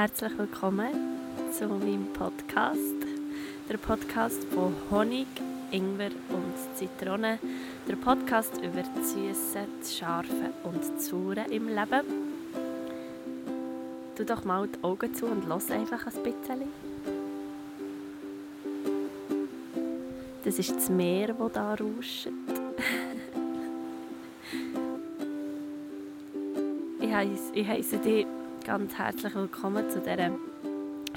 Herzlich willkommen zu meinem Podcast. Der Podcast von Honig, Ingwer und Zitrone. Der Podcast über Süße, Scharfe und Saure im Leben. Tu doch mal die Augen zu und lass einfach ein bisschen. Das ist das Meer, das da rauscht. ich heiße dich ganz herzlich willkommen zu dieser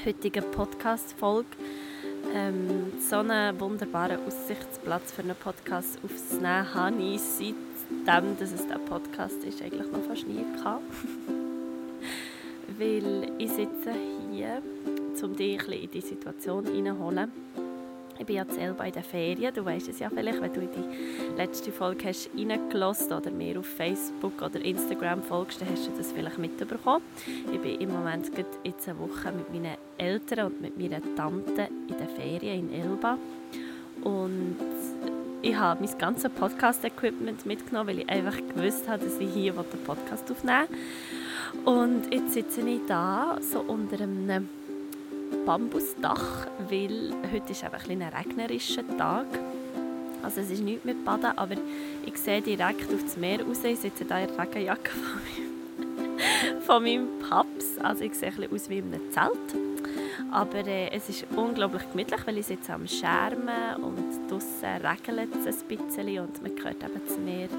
heutigen Podcast-Folge. Ähm, so einen wunderbaren Aussichtsplatz für einen Podcast aufzunehmen habe ich seitdem, dass es der Podcast ist, eigentlich noch fast nie gehabt. Weil ich sitze hier, um dich ein bisschen in die Situation hineinzuholen ich bin ja selber in den Ferien, du weißt es ja vielleicht, wenn du in die letzte Folge hast reingelassen oder mir auf Facebook oder Instagram folgst, dann hast du das vielleicht mitbekommen. Ich bin im Moment jetzt eine Woche mit meinen Eltern und mit meiner Tante in den Ferien in Elba und ich habe mein ganzes Podcast-Equipment mitgenommen, weil ich einfach gewusst habe, dass ich hier den Podcast aufnehmen will. Und jetzt sitze ich da, so unter einem Bambusdach, weil heute ist einfach ein, regnerischer Tag. Also es ist nichts mit Baden, aber ich sehe direkt auf das Meer raus. Ich sitze hier in der Regenjacke von meinem, von Paps. Also ich sehe ein aus wie in einem Zelt. Aber äh, es ist unglaublich gemütlich, weil ich sitze am Schermen und draußen regelt es ein bisschen und man hört eben das Meer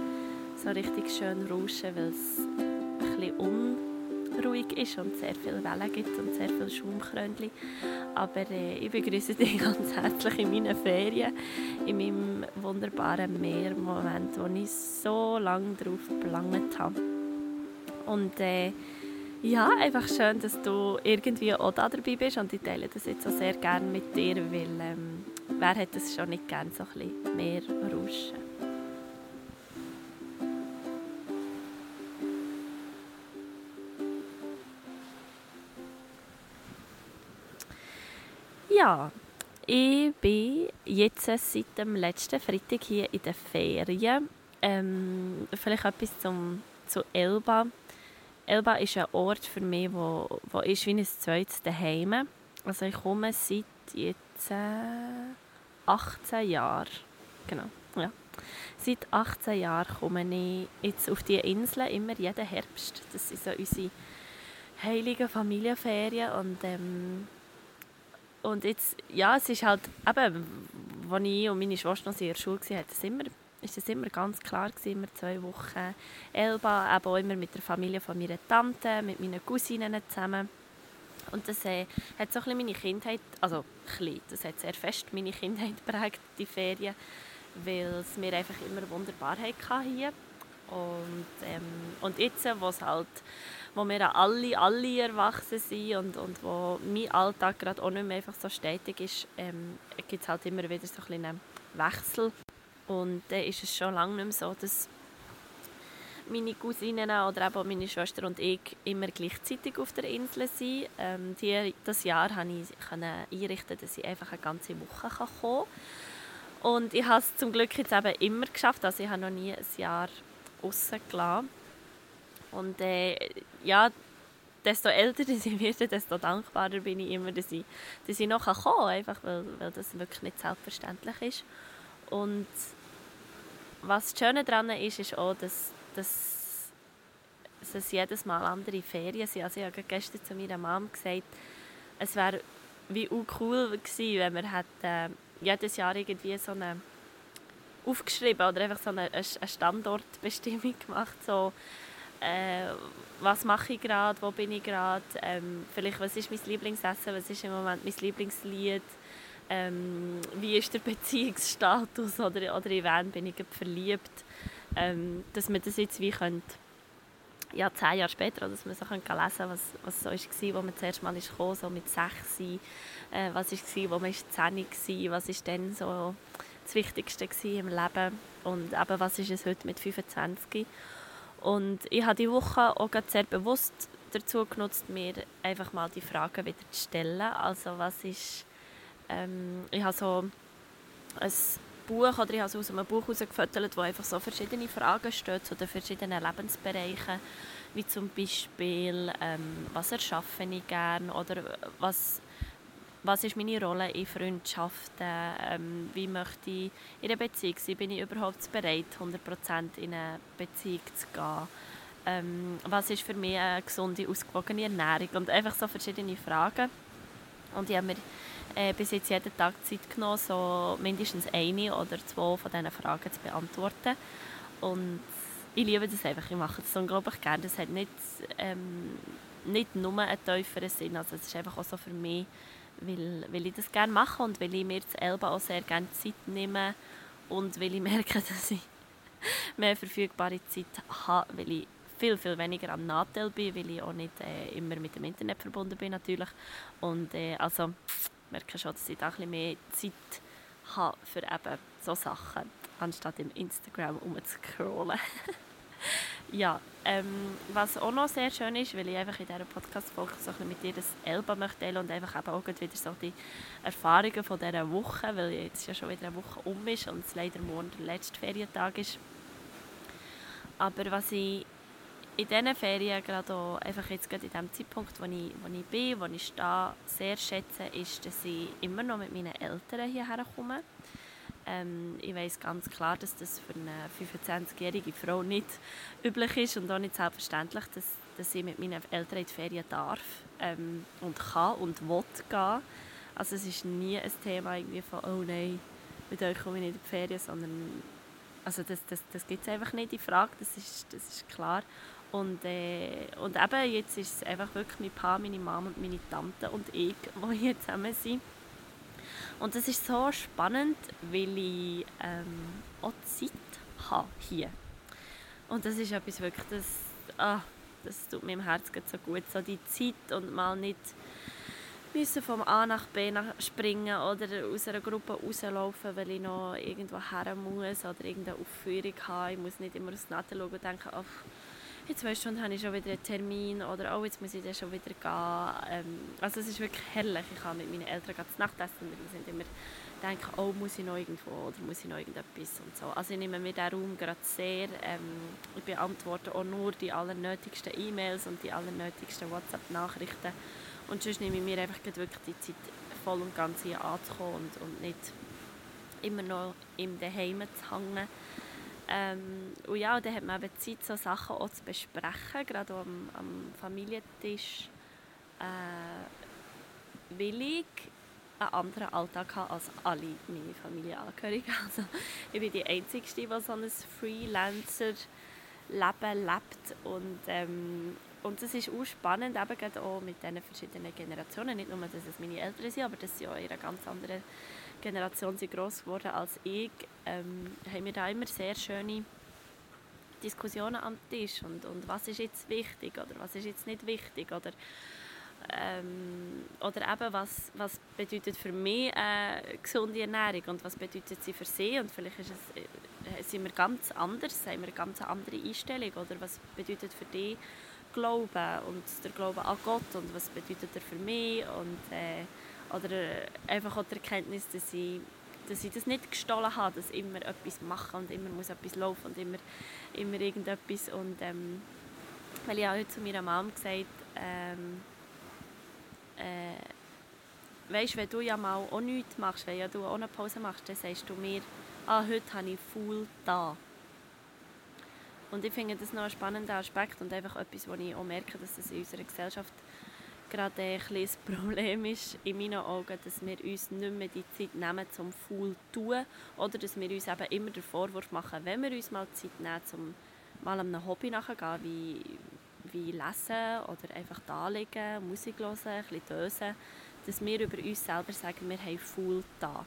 so richtig schön rauschen, weil es ein bisschen un ruhig ist und sehr viele Wellen gibt und sehr viele Schaumkrönchen. Aber äh, ich begrüße dich ganz herzlich in meinen Ferien, in meinem wunderbaren Meermoment, wo ich so lange darauf gelangt habe. Und äh, ja, einfach schön, dass du irgendwie auch da dabei bist und ich teile das jetzt auch sehr gerne mit dir, weil ähm, wer hätte es schon nicht gerne so ein bisschen mehr Rauschen. Ja, ich bin jetzt seit dem letzten Freitag hier in den Ferien. Ähm, vielleicht etwas zum, zu Elba. Elba ist ein Ort für mich, wo, wo ist wie ein zweites Daheim. Also ich komme seit jetzt äh, 18 Jahren. Genau, ja. Seit 18 Jahren komme ich jetzt auf die Insel, immer jeden Herbst. Das sind so unsere heiligen Familienferien und ähm, und jetzt, ja, es ist halt, eben, als ich und meine Schwester noch in der Schule waren, das immer, ist das immer ganz klar gewesen, immer zwei Wochen Elba, eben auch immer mit der Familie von meiner Tante, mit meinen Cousinen zusammen. Und das äh, hat so ein meine Kindheit, also klein, das hat sehr fest meine Kindheit geprägt, die Ferien, weil es mir einfach immer wunderbar hatte hier. Und, ähm, und jetzt, wo es halt wo wir alle, alle erwachsen sind und, und wo mein Alltag gerade auch nicht mehr einfach so stetig ist, ähm, gibt es halt immer wieder so ein einen Wechsel. Und dann ist es schon lange nicht mehr so, dass meine Cousinen oder eben meine Schwester und ich immer gleichzeitig auf der Insel sind. Ähm, die, das Jahr konnte ich einrichten, dass ich einfach eine ganze Woche kommen kann. Und ich habe es zum Glück jetzt eben immer geschafft. Also ich habe noch nie ein Jahr rausgelassen. Und äh, ja, desto älter ich werde, desto dankbarer bin ich immer, dass ich, dass ich noch kommen kann, einfach weil, weil das wirklich nicht selbstverständlich ist. Und was das Schöne daran ist, ist auch, dass, dass, es jedes Mal andere Ferien sind. Also ich habe gestern zu meiner Mom gesagt, es wäre wie cool gewesen, wenn wir hätten, äh, jedes Jahr irgendwie so eine aufgeschrieben oder einfach so eine, eine Standortbestimmung gemacht, so äh, was mache ich gerade, wo bin ich gerade, ähm, vielleicht was ist mein Lieblingsessen, was ist im Moment mein Lieblingslied, ähm, wie ist der Beziehungsstatus oder, oder in wen bin ich verliebt, ähm, dass man das jetzt wie könnte, ja, zehn Jahre später, dass man so lesen kann, was, was so war, wo man zuerst mal ist gekommen, so mit sechs, äh, was war, wo man zehn war, was ist dann so das Wichtigste im Leben und eben, was ist es heute mit 25 und ich habe die Woche auch sehr bewusst dazu genutzt, mir einfach mal die Fragen wieder zu stellen. Also was ist, ähm, ich habe so ein Buch oder ich habe so aus einem Buch herausgefüttert, wo einfach so verschiedene Fragen stehen zu den verschiedenen Lebensbereichen. wie zum Beispiel, ähm, was erschaffe ich gerne oder was, was ist meine Rolle in Freundschaften, ähm, wie möchte ich in einer Beziehung sein, bin ich überhaupt bereit, 100% in eine Beziehung zu gehen, ähm, was ist für mich eine gesunde, ausgewogene Ernährung und einfach so verschiedene Fragen. Und ich habe mir äh, bis jetzt jeden Tag Zeit genommen, so mindestens eine oder zwei von diesen Fragen zu beantworten. Und ich liebe das einfach, ich mache das unglaublich gerne. Das hat nicht, ähm, nicht nur einen tieferen Sinn, also es ist einfach auch so für mich, weil, weil ich das gerne mache und weil ich mir das Elba auch sehr gerne Zeit nehme und weil ich merke, dass ich mehr verfügbare Zeit habe, weil ich viel, viel weniger am Nachteil bin, weil ich auch nicht äh, immer mit dem Internet verbunden bin natürlich. Und äh, also merke schon, dass ich da ein mehr Zeit habe für eben so Sachen, anstatt im Instagram umzuscrollen. ja, ähm, was auch noch sehr schön ist, weil ich einfach in dieser Podcast-Folge so mit dir das Elba möchte und einfach auch wieder so die Erfahrungen von dieser Woche, weil jetzt ja schon wieder eine Woche um ist und es leider morgen der letzte Ferientag ist. Aber was ich in diesen Ferien, gerade auch einfach jetzt gerade in dem Zeitpunkt, wo ich, wo ich bin, wo ich stehe, sehr schätze, ist, dass ich immer noch mit meinen Eltern hierher komme. Ähm, ich weiß ganz klar, dass das für eine 25-jährige Frau nicht üblich ist und auch nicht selbstverständlich, dass, dass ich mit meinen Eltern in die Ferien darf ähm, und kann und will gehen. Also es ist nie ein Thema irgendwie von «Oh nein, mit euch komme ich nicht in die Ferien», sondern also das, das, das gibt es einfach nicht, die Frage, das ist, das ist klar. Und, äh, und eben jetzt ist es einfach wirklich mein Pa, meine Mama und meine Tante und ich, die hier zusammen sind. Und das ist so spannend, weil ich ähm, auch Zeit habe hier. Und das ist etwas wirklich, das, ah, das tut meinem Herz so gut. So die Zeit und mal nicht müssen vom A nach B springen oder aus einer Gruppe rauslaufen, weil ich noch irgendwo her muss oder irgendeine Aufführung habe. Ich muss nicht immer aufs Natten schauen und denken, oh, in zwei Stunden habe ich schon wieder einen Termin oder oh, jetzt muss ich dann schon wieder gehen. Ähm, also es ist wirklich herrlich. Ich kann mit meinen Eltern zu Nacht essen und wir sind immer denken, oh, muss ich noch irgendwo oder muss ich noch irgendetwas und so. Also ich nehme mir diesen Raum gerade sehr. Ähm, ich beantworte auch nur die allernötigsten E-Mails und die allernötigsten WhatsApp-Nachrichten und sonst nehme ich mir einfach wirklich die Zeit voll und ganz hier anzukommen und, und nicht immer noch im Daheim zu hängen. Ähm, und ja, dann hat man eben Zeit, so Sachen auch zu besprechen, gerade am, am Familientisch. Äh, will ich einen anderen Alltag haben als alle meine Familienangehörigen. Also, ich bin die Einzige, die so ein Freelancer-Leben lebt. Und, ähm, und es ist auch spannend, eben gerade auch mit diesen verschiedenen Generationen. Nicht nur, dass es meine Eltern sind, aber dass sie auch in einer ganz anderen Generation sind gross geworden als ich, ähm, haben wir da immer sehr schöne Diskussionen am Tisch und, und was ist jetzt wichtig oder was ist jetzt nicht wichtig oder ähm, oder eben was, was bedeutet für mich eine gesunde Ernährung und was bedeutet sie für sie und vielleicht ist es, äh, sind wir ganz anders, haben wir eine ganz andere Einstellung oder was bedeutet für dich Glauben und der Glaube an Gott und was bedeutet er für mich und äh, oder einfach auch die Erkenntnis, dass ich, dass ich das nicht gestohlen habe, dass ich immer etwas machen und immer muss etwas laufen und immer, immer irgendetwas. Und ähm, weil ich habe heute zu meiner Mom gesagt, ähm, äh, weißt, wenn du ja mal auch nichts machst, wenn ja du auch eine Pause machst, dann sagst du mir, ah, heute habe ich voll da. Und ich finde das noch ein spannender Aspekt und einfach etwas, wo ich auch merke, dass das in unserer Gesellschaft gerade ein das Problem ist, in meinen Augen, dass wir uns nicht mehr die Zeit nehmen, zum Fool zu tun. Oder dass wir uns eben immer den Vorwurf machen, wenn wir uns mal Zeit nehmen, um mal einem Hobby nachzugehen, wie, wie lesen oder einfach da liegen, Musik hören, ein bisschen dösen, dass wir über uns selber sagen, wir haben Fool da.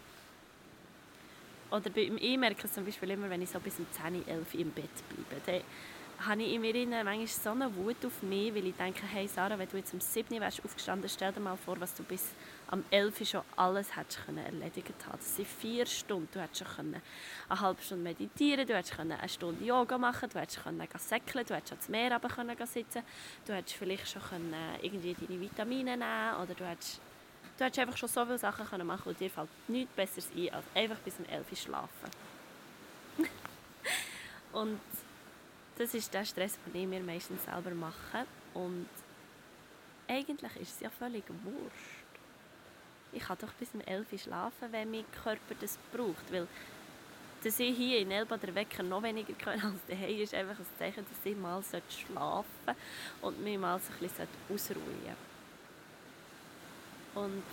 Oder ich merke es zum Beispiel immer, wenn ich so bis um 10, 11 im Bett bleibe habe ich in mir manchmal so eine Wut auf mich, weil ich denke, hey Sarah, wenn du jetzt um 7 wärst aufgestanden, stell dir mal vor, was du bis am 11 schon alles hättest können erledigt haben. Das sind vier Stunden. Du hättest schon können eine halbe Stunde meditieren, du hättest können eine Stunde Yoga machen, du hättest können säckeln, du hättest ans Meer runter können sitzen, du hättest vielleicht schon können irgendwie deine Vitamine nehmen oder du hättest, du hättest einfach schon so viele Sachen können machen und dir fällt nichts Besseres ein, als einfach bis um 11 schlafen. und das ist der Stress, den ich mir meistens selber mache. Und eigentlich ist es ja völlig wurscht. Ich kann doch bis um 11 Uhr schlafen, wenn mein Körper das braucht. Weil dass ich hier in Elba den Wecker noch weniger können als daheim ist einfach ein Zeichen, dass ich mal schlafen sollte und mich mal so ein bisschen ausruhen Und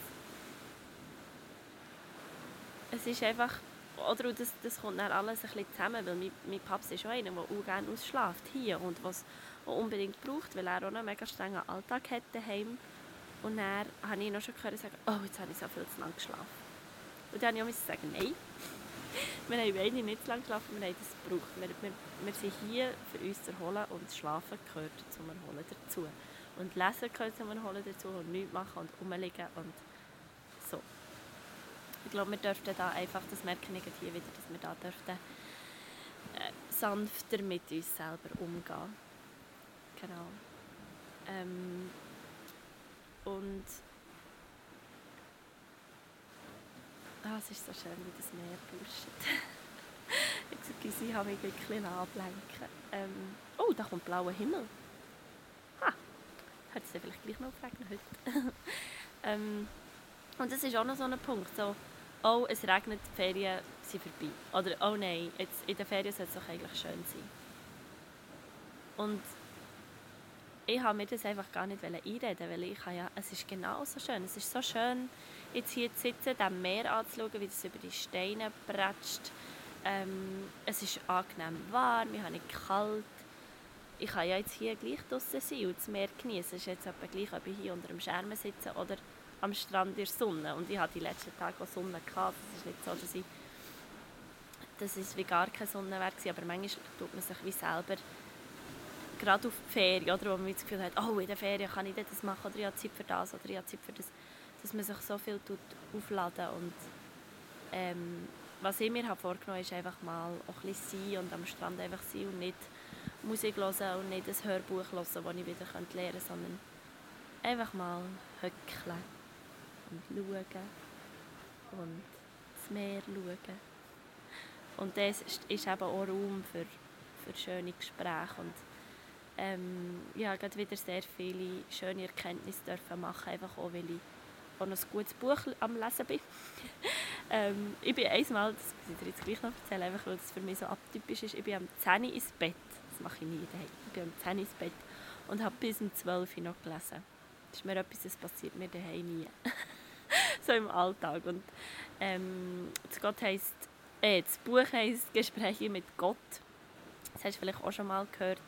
es ist einfach, oder das, das kommt dann alles ein bisschen zusammen, weil mein, mein Paps ist auch einer, der auch gerne ausschläft hier und was auch unbedingt braucht, weil er auch einen mega strengen Alltag hat daheim. Und dann habe ich noch schon gehört sagen, oh, jetzt habe ich so viel zu lange geschlafen. Und dann habe ich sagen, nein, wir haben nicht zu lange geschlafen, wir haben das gebraucht. Wir, wir, wir sind hier für uns zu erholen und das Schlafen gehört zum Erholen dazu. Und Lesen gehört zum Erholen dazu und nichts machen und rumliegen und so. Ich glaube, wir dürften da einfach, das merke ich hier wieder, dass wir da dürften äh, sanfter mit uns selber umgehen. Genau. Ähm, und Ah, es ist so schön, wie das Meer pusht. Ich habe mich ein bisschen ablenken. Ähm, oh, da kommt blauer Himmel. Hat es vielleicht gleich noch aufregnen heute. ähm, und das ist auch noch so ein Punkt. So, oh, es regnet, die Ferien sind vorbei. Oder, oh nein, jetzt, in den Ferien soll es doch eigentlich schön sein. Und ich habe mir das einfach gar nicht einreden weil ich ja, es ist genau so schön. Es ist so schön, jetzt hier zu sitzen, dem Meer anzuschauen, wie es über die Steine prätscht. Ähm, es ist angenehm warm, ich habe nicht kalt. Ich kann ja jetzt hier gleich draußen sein und das Meer genießen. Es ist jetzt etwa gleich, ob ich hier unter dem Schirm sitze oder am Strand in der Sonne. Und ich hatte die letzten Tage auch Sonne. Gehabt. Es ist nicht so, dass ich dass es wie gar keine Sonne war, aber manchmal tut man sich wie selber gerade auf die Ferien, oder, wo man das Gefühl hat, oh, in der Ferien kann ich das machen, oder ich habe Zeit für das, oder ich habe Zeit für das, dass man sich so viel tut aufladen und ähm, was ich mir habe vorgenommen habe, ist einfach mal ein bisschen sein und am Strand einfach sein und nicht Musik hören und nicht ein Hörbuch hören, das ich wieder lernen könnte, sondern einfach mal höckeln und schauen und das Meer schauen. Und das ist, ist eben auch Raum für, für schöne Gespräche und ähm, ja, gerade wieder sehr viele schöne Erkenntnisse dürfen machen, einfach auch, weil ich auch noch ein gutes Buch am Lesen bin. ähm, ich bin einmal, das muss ich dir jetzt gleich noch erzählen, einfach weil es für mich so atypisch ist, ich bin am 10 ins Bett, das mache ich nie daheim, ich bin am 10 ins Bett und habe bis um 12 Uhr noch gelesen. Das ist mir etwas, das passiert mir daheim nie. so im Alltag. Und ähm, das, Gott heisst, äh, das Buch heisst «Gespräche mit Gott». Das hast du vielleicht auch schon mal gehört.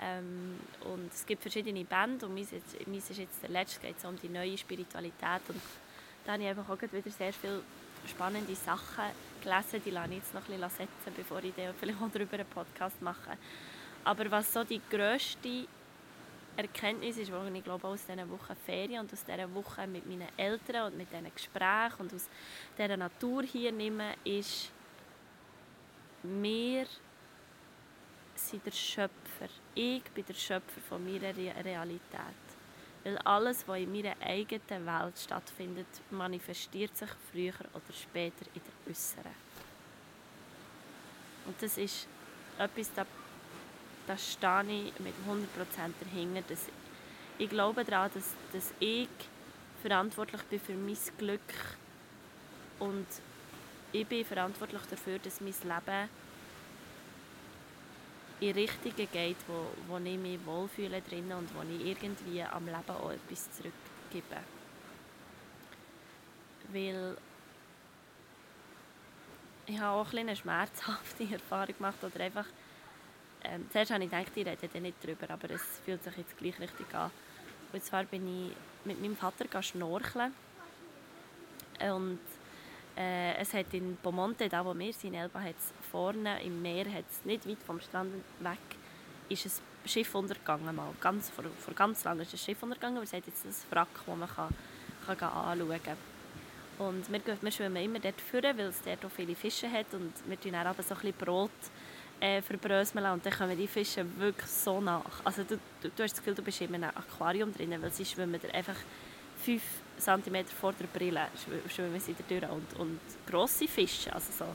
Ähm, und es gibt verschiedene Bände und meins ist, ist jetzt der letzte, geht es um die neue Spiritualität und da habe ich einfach auch wieder sehr viele spannende Sachen gelesen, die lasse ich jetzt noch ein bisschen setzen, bevor ich dann vielleicht auch darüber einen Podcast mache. Aber was so die grösste Erkenntnis ist, die ich glaube aus dieser Woche Ferien und aus dieser Woche mit meinen Eltern und mit diesen Gesprächen und aus dieser Natur hier nehme, ist, wir sind der Schöpfer. Ich bin der Schöpfer von meiner Realität. Weil alles, was in meiner eigenen Welt stattfindet, manifestiert sich früher oder später in der äußeren. Und das ist etwas, da, da stehe ich mit 100% dahinter. Dass ich glaube daran, dass, dass ich verantwortlich bin für mein Glück und ich bin verantwortlich dafür, dass mein Leben in Richtungen geht, wo, wo ich mich wohlfühle drin und wo ich irgendwie am Leben auch etwas zurückgebe. Weil ich habe auch eine schmerzhafte Erfahrung gemacht oder einfach ähm, zuerst habe ich gedacht, ich rede nicht darüber, aber es fühlt sich jetzt gleich richtig an. Und zwar bin ich mit meinem Vater schnorcheln und äh, es hat in Beaumonte, da wo wir sind, Elba, hat's vorne im Meer, hat's nicht weit vom Strand weg, ist ein Schiff untergegangen. Mal. Ganz, vor, vor ganz lange ist ein Schiff untergegangen, weil es hat jetzt ein Wrack, das man kann, kann anschauen kann. Und wir, wir schwimmen immer dort führen, weil es dort auch viele Fische hat und wir tun aber so ein bisschen Brot äh, verbröseln und dann kommen die Fische wirklich so nach. Also du, du, du hast das Gefühl, du bist in einem Aquarium drin, weil sie schwimmen einfach fünf cm vor der Brille schwimmen sie da durch. Und, und grosse Fische, also so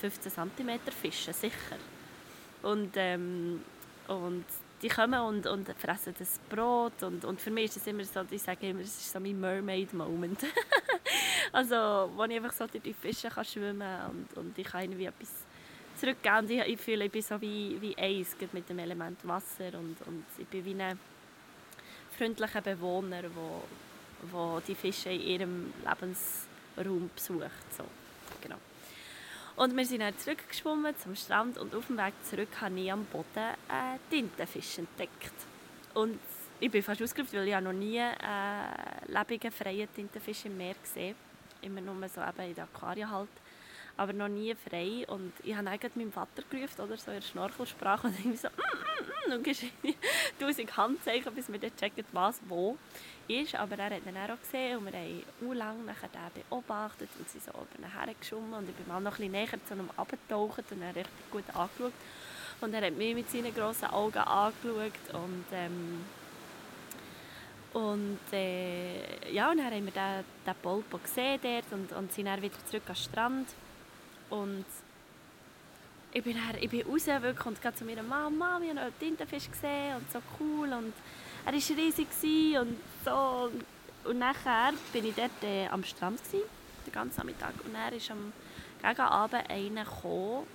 15 cm Fische, sicher. Und, ähm, und die kommen und, und fressen das Brot und, und für mich ist es immer so, ich sage immer, es ist so mein Mermaid-Moment. also, wo ich einfach so durch die Fische kann schwimmen kann und, und ich kann irgendwie etwas zurückgeben und ich, ich fühle, ich bin so wie, wie eins mit dem Element Wasser und, und ich bin wie ein freundlicher Bewohner, wo, wo die Fische in ihrem Lebensraum besucht. So, genau. Und wir sind dann zurückgeschwommen zum Strand und auf dem Weg zurück habe ich am Boden einen Tintenfisch entdeckt. Und ich bin fast ausgerüft, weil ich noch nie einen lebenden, freien Tintenfisch im Meer gesehen Immer nur so eben in der Aquarien halt. Aber noch nie frei. Und ich habe eigentlich meinem Vater gerufen, oder so in der Schnorchelsprache. Und irgendwie so, mm, und tausend Handzeichen, bis wir dann checken, was wo ist. Aber er hat ihn auch gesehen und wir haben auch lange nachher beobachtet und sind so oben hergeschwommen und ich bin mal noch ein bisschen näher zu ihm abgetaucht und er richtig gut angeschaut. Und er hat mich mit seinen grossen Augen angeschaut und ähm, und äh, ja, und dann haben wir den, den Polpo gesehen dort und, und sind dann wieder zurück am Strand. Und ich bin, dann, ich bin raus wirklich und gehe zu meiner Mama, wir haben einen Tintenfisch gesehen und so cool und er war riesig und so. Und nachher bin ich dort äh, am Strand, gewesen, den ganzen Nachmittag. Und er ist am gegen Abend einer gekommen,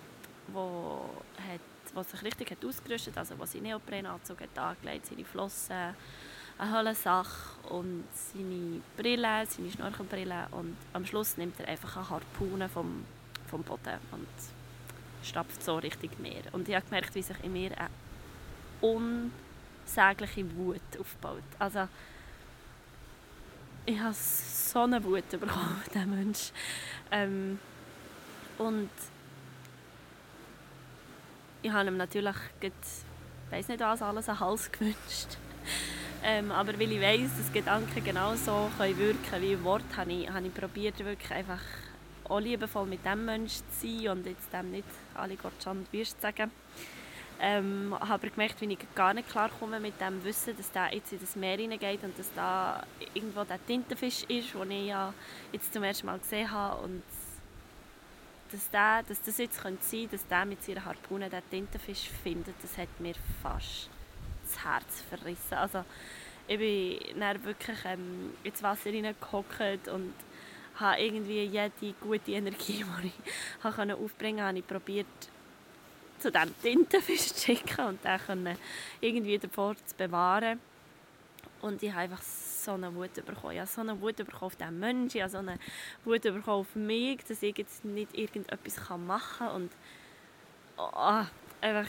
sich richtig hat ausgerüstet hat, also der seinen Neoprenanzug hat angelegt, seine Flossen, eine Höhlensache und seine Brille, seine Schnorchelbrille. Und am Schluss nimmt er einfach eine Harpune vom, vom Boden und stapft so Richtung Meer. Und ich habe gemerkt, wie sich in mir eine unsägliche Wut aufbaut. Also, ich habe so eine Wut bekommen, dieser Mensch. Ähm, und ich habe ihm natürlich, ich weiß nicht was, alles an Hals gewünscht. ähm, aber weil ich weiß, dass Gedanken genauso können wirken wie Worte, habe ich, habe ich probiert, wirklich einfach auch liebevoll mit dem Menschen zu sein und jetzt dem nicht alle Gottschand wirst sagen. Ähm, habe gemerkt, wie ich gar nicht klar komme mit dem Wissen, dass der jetzt in das Meer hineingeht und dass da irgendwo der Tintenfisch ist, den ich ja jetzt zum ersten Mal gesehen habe und dass, der, dass das jetzt könnte sein dass der mit seiner Harpune den Tintenfisch findet, das hat mir fast das Herz verrissen. Also ich bin dann wirklich ähm, ins Wasser hineingehockt und habe irgendwie jede gute Energie, die ich aufbringen konnte, habe probiert, zu diesem Tintenfisch zu schicken und den irgendwie davor zu bewahren. Und ich habe einfach so eine Wut bekommen. Ich habe so eine Wut bekommen auf diesen Menschen, ich habe so eine Wut bekommen auf mich, dass ich jetzt nicht irgendetwas machen kann. Und oh, einfach,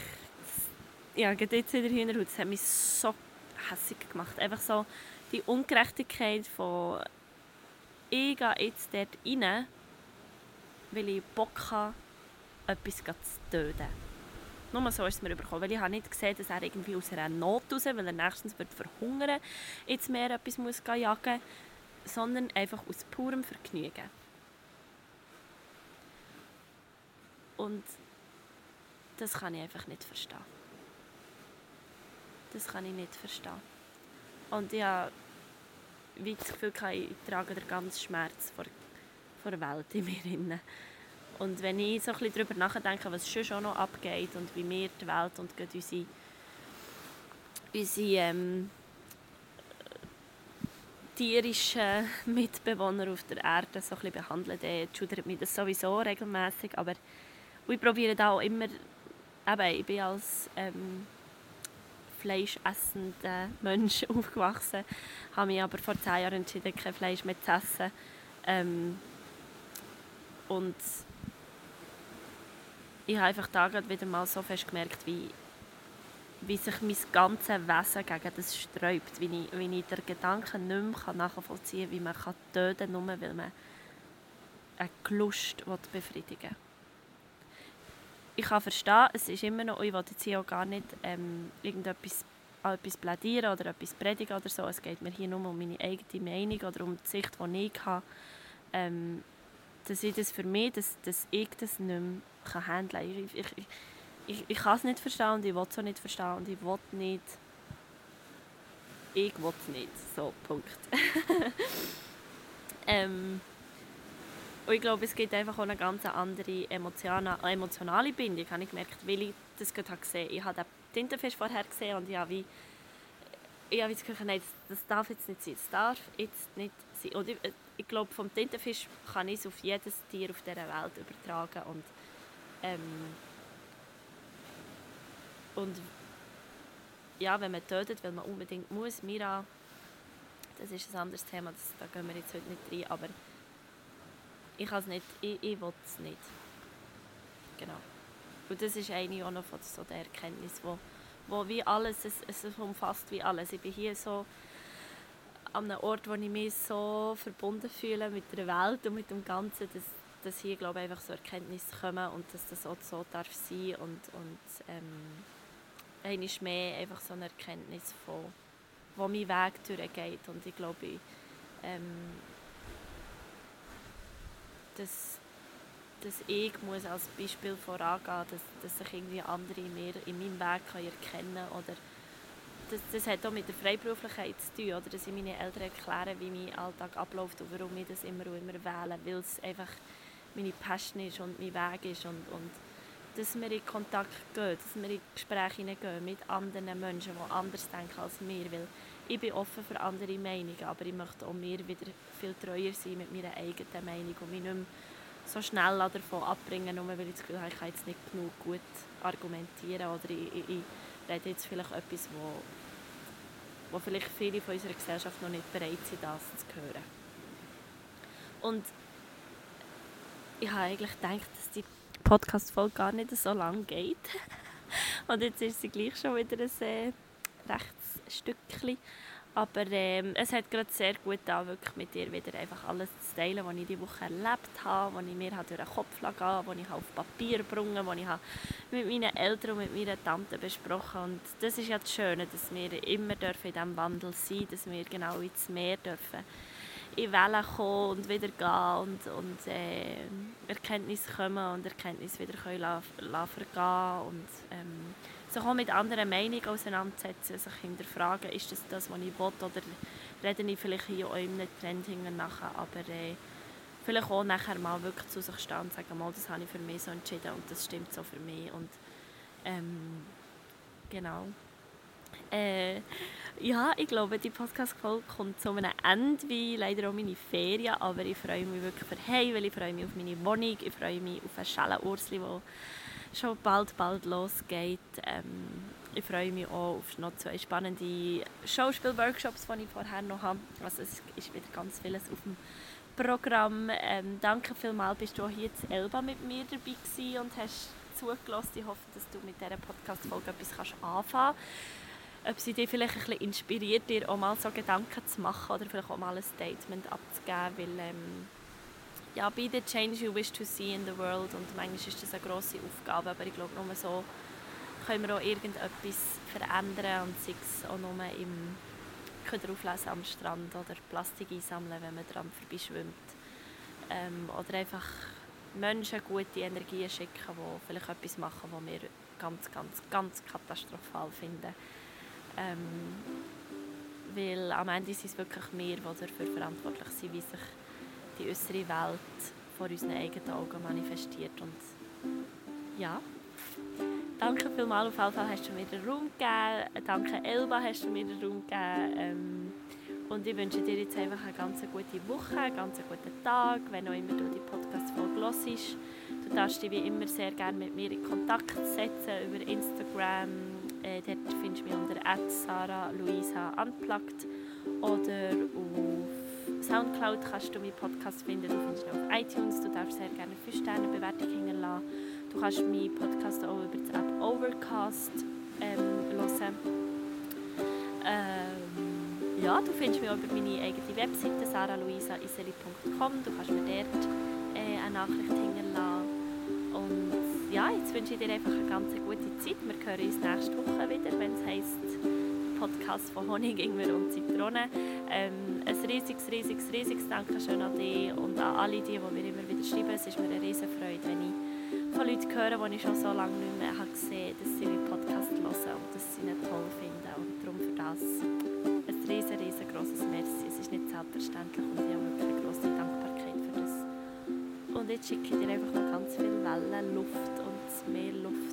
ja, geht jetzt wieder hin das hat mich so hässlich gemacht. Einfach so die Ungerechtigkeit von ich gehe jetzt dort rein, weil ich Bock habe, etwas zu töten. Nur so ist es mir überkommen, weil ich habe nicht gesehen, dass er irgendwie aus einer Not raus, weil er nächstens wird verhungern, jetzt mehr etwas muss jagen muss, sondern einfach aus purem Vergnügen. Und das kann ich einfach nicht verstehen. Das kann ich nicht verstehen. Und ich wie das Gefühl, ich trage den ganzen Schmerz vor, vor der Welt in mir. Drin. Und wenn ich so ein bisschen darüber nachdenke, was schon schon noch abgeht und wie wir die Welt und unsere, unsere ähm, tierischen Mitbewohner auf der Erde so ein bisschen behandeln, dann schudert mich das sowieso regelmäßig. Aber ich probiere da auch immer, eben, ich bin als ähm, fleischessender Mensch aufgewachsen, habe mich aber vor zehn Jahren entschieden, kein Fleisch mehr zu essen. Ähm, und ich habe einfach da gerade wieder mal so fest gemerkt, wie, wie sich mein ganzes Wesen gegen das sträubt, wie ich, wie ich den Gedanken nicht mehr nachvollziehen kann, wie man töten kann, nur weil man eine Lust befriedigen will ich kann verstehen, es ist immer noch, ich will jetzt hier auch gar nicht ähm, irgendetwas etwas plädieren oder etwas predigen oder so. Es geht mir hier nur um meine eigene Meinung oder um die Sicht, die ich habe. Ähm, dass ich das für mich, dass, dass ich das nicht mehr handeln kann. Ich, ich, ich, ich kann es nicht verstehen und ich will es auch nicht verstehen und ich will nicht... Ich will es nicht. So, Punkt. ähm, und ich glaube, es gibt einfach auch eine ganz andere emotionale Bindung, habe ich gemerkt, weil ich das gerade gesehen Ich habe den Tintenfisch vorher gesehen und ich habe wie, ich habe das Gefühl, nein, das, darf jetzt nicht sein. Das darf jetzt nicht sein. Und ich, ich glaube, vom Tintenfisch kann ich es auf jedes Tier auf dieser Welt übertragen. Und, ähm, und ja, wenn man tötet, weil man unbedingt muss, Mira, das ist ein anderes Thema, das, da gehen wir jetzt heute nicht rein, aber ich kann es nicht, ich, ich will es nicht. Genau. Und das ist eine auch noch von so der Erkenntnis, wo, wo wie alles, es, es umfasst wie alles. Ich bin hier so an einem Ort, wo ich mich so verbunden fühle mit der Welt und mit dem Ganzen, dass, dass hier glaube ich, einfach so Erkenntnisse kommen und dass das auch so darf sein und, und ähm, einmal mehr einfach so eine Erkenntnis von wo mein Weg durchgeht und ich glaube ähm, dass, dass ich muss als Beispiel vorangehen dass, dass sich irgendwie andere mehr in meinem Weg erkennen können oder das, das hat auch mit der Freiberuflichkeit zu tun, oder? dass ich meinen Eltern erkläre, wie mein Alltag abläuft und warum ich das immer und immer wähle, weil es einfach meine Passion ist und mein Weg ist und, und dass wir in Kontakt gehen, dass wir in Gespräche gehen mit anderen Menschen, die anders denken als wir, weil ich bin offen für andere Meinungen, aber ich möchte auch mir wieder viel treuer sein mit meiner eigenen Meinung und mich nicht mehr so schnell davon abbringen, nur weil ich das Gefühl habe, ich kann jetzt nicht genug gut argumentieren oder ich, ich, ich rede jetzt vielleicht etwas, wo, wo vielleicht viele von unserer Gesellschaft noch nicht bereit sind, das zu hören. Und ich habe eigentlich gedacht, dass die Podcast-Folge gar nicht so lang geht. Und jetzt ist sie gleich schon wieder ein äh, rechtes Stückchen. Aber ähm, es hat gerade sehr gut da wirklich mit dir wieder einfach alles zu teilen, was ich diese Woche erlebt habe, was ich mir durch den Kopf gehen was ich auf Papier gebracht was ich mit meinen Eltern und mit meiner Tante besprochen habe. Und das ist ja das Schöne, dass wir immer dürfen in diesem Wandel sein dass wir genau ins Meer dürfen in Wellen kommen und wieder gehen und, und äh, Erkenntnisse kommen und Erkenntnisse wieder können vergehen und ähm, sich auch mit anderen Meinungen auseinandersetzen, sich hinterfragen, ist das das, was ich will, oder rede ich vielleicht hier auch in einem Trend nachher, aber äh, vielleicht auch nachher mal wirklich zu sich stehen und sagen, mal, das habe ich für mich so entschieden und das stimmt so für mich und ähm, genau. Äh, ja, ich glaube, die Podcast-Folge kommt zu einem Ende, wie leider auch meine Ferien, aber ich freue mich wirklich für Hey, weil ich freue mich auf meine Wohnung, ich freue mich auf ein Schellenursli, wo schon bald, bald losgeht. Ähm, ich freue mich auch auf noch zwei spannende Schauspielworkshops, die ich vorher noch habe. Also es ist wieder ganz vieles auf dem Programm. Ähm, danke vielmals, bist du hier in Elba mit mir dabei gewesen und hast zugelassen. Ich hoffe, dass du mit dieser Podcast-Folge etwas anfangen kannst. Ob sie dich vielleicht ein bisschen inspiriert, dir auch mal so Gedanken zu machen oder vielleicht auch mal ein Statement abzugeben, weil ähm, ja, be the change you wish to see in the world und manchmal ist das eine grosse Aufgabe, aber ich glaube, nur so können wir auch irgendetwas verändern und sei es auch nur im auflesen am Strand oder Plastik einsammeln, wenn man daran vorbeischwimmt. Ähm, oder einfach Menschen gute Energien schicken, die vielleicht etwas machen, was wir ganz, ganz, ganz katastrophal finden. Ähm, weil am Ende sind es wirklich wir, die dafür verantwortlich sind, wie sich die äußere Welt vor unseren eigenen Augen manifestiert. Und ja, danke vielmals. Auf jeden Fall hast du mir den Raum gegeben. Danke Elba, hast du mir den Raum gegeben. Ähm, und ich wünsche dir jetzt einfach eine ganz gute Woche, einen ganz guten Tag, wenn auch immer du die Podcast-Folge hörst. Du darfst dich wie immer sehr gerne mit mir in Kontakt setzen über Instagram. Äh, dort findest du mich unter Sarah Luisa oder auf Soundcloud kannst du meinen Podcast finden, du findest ihn auf iTunes, du darfst sehr gerne eine 5-Sterne-Bewertung hinterlassen. Du kannst meinen Podcast auch über die App Overcast ähm, hören. Ähm, ja, du findest mich auch über meine eigene Webseite saraluisaiseli.com. Du kannst mir dort äh, eine Nachricht hinterlassen. Und ja, jetzt wünsche ich dir einfach eine ganz gute Zeit. Wir hören uns nächste Woche wieder, wenn es heisst Podcast von Honig, Ingwer und Zitrone. Ähm, ein riesiges, riesiges, riesiges Dankeschön an dich und an alle die, die mir immer wieder schreiben. Es ist mir eine riesige Freude, wenn ich von Leuten höre, die ich schon so lange nicht mehr habe gesehen habe, dass sie meinen Podcast hören und dass sie ihn toll finden. Und darum für das ein riesen, riesengroßes Merci. Es ist nicht selbstverständlich und ich habe wirklich eine grosse Dankbarkeit für das jetzt schicke ich dir einfach noch ganz viel Wellen, Luft und mehr Luft.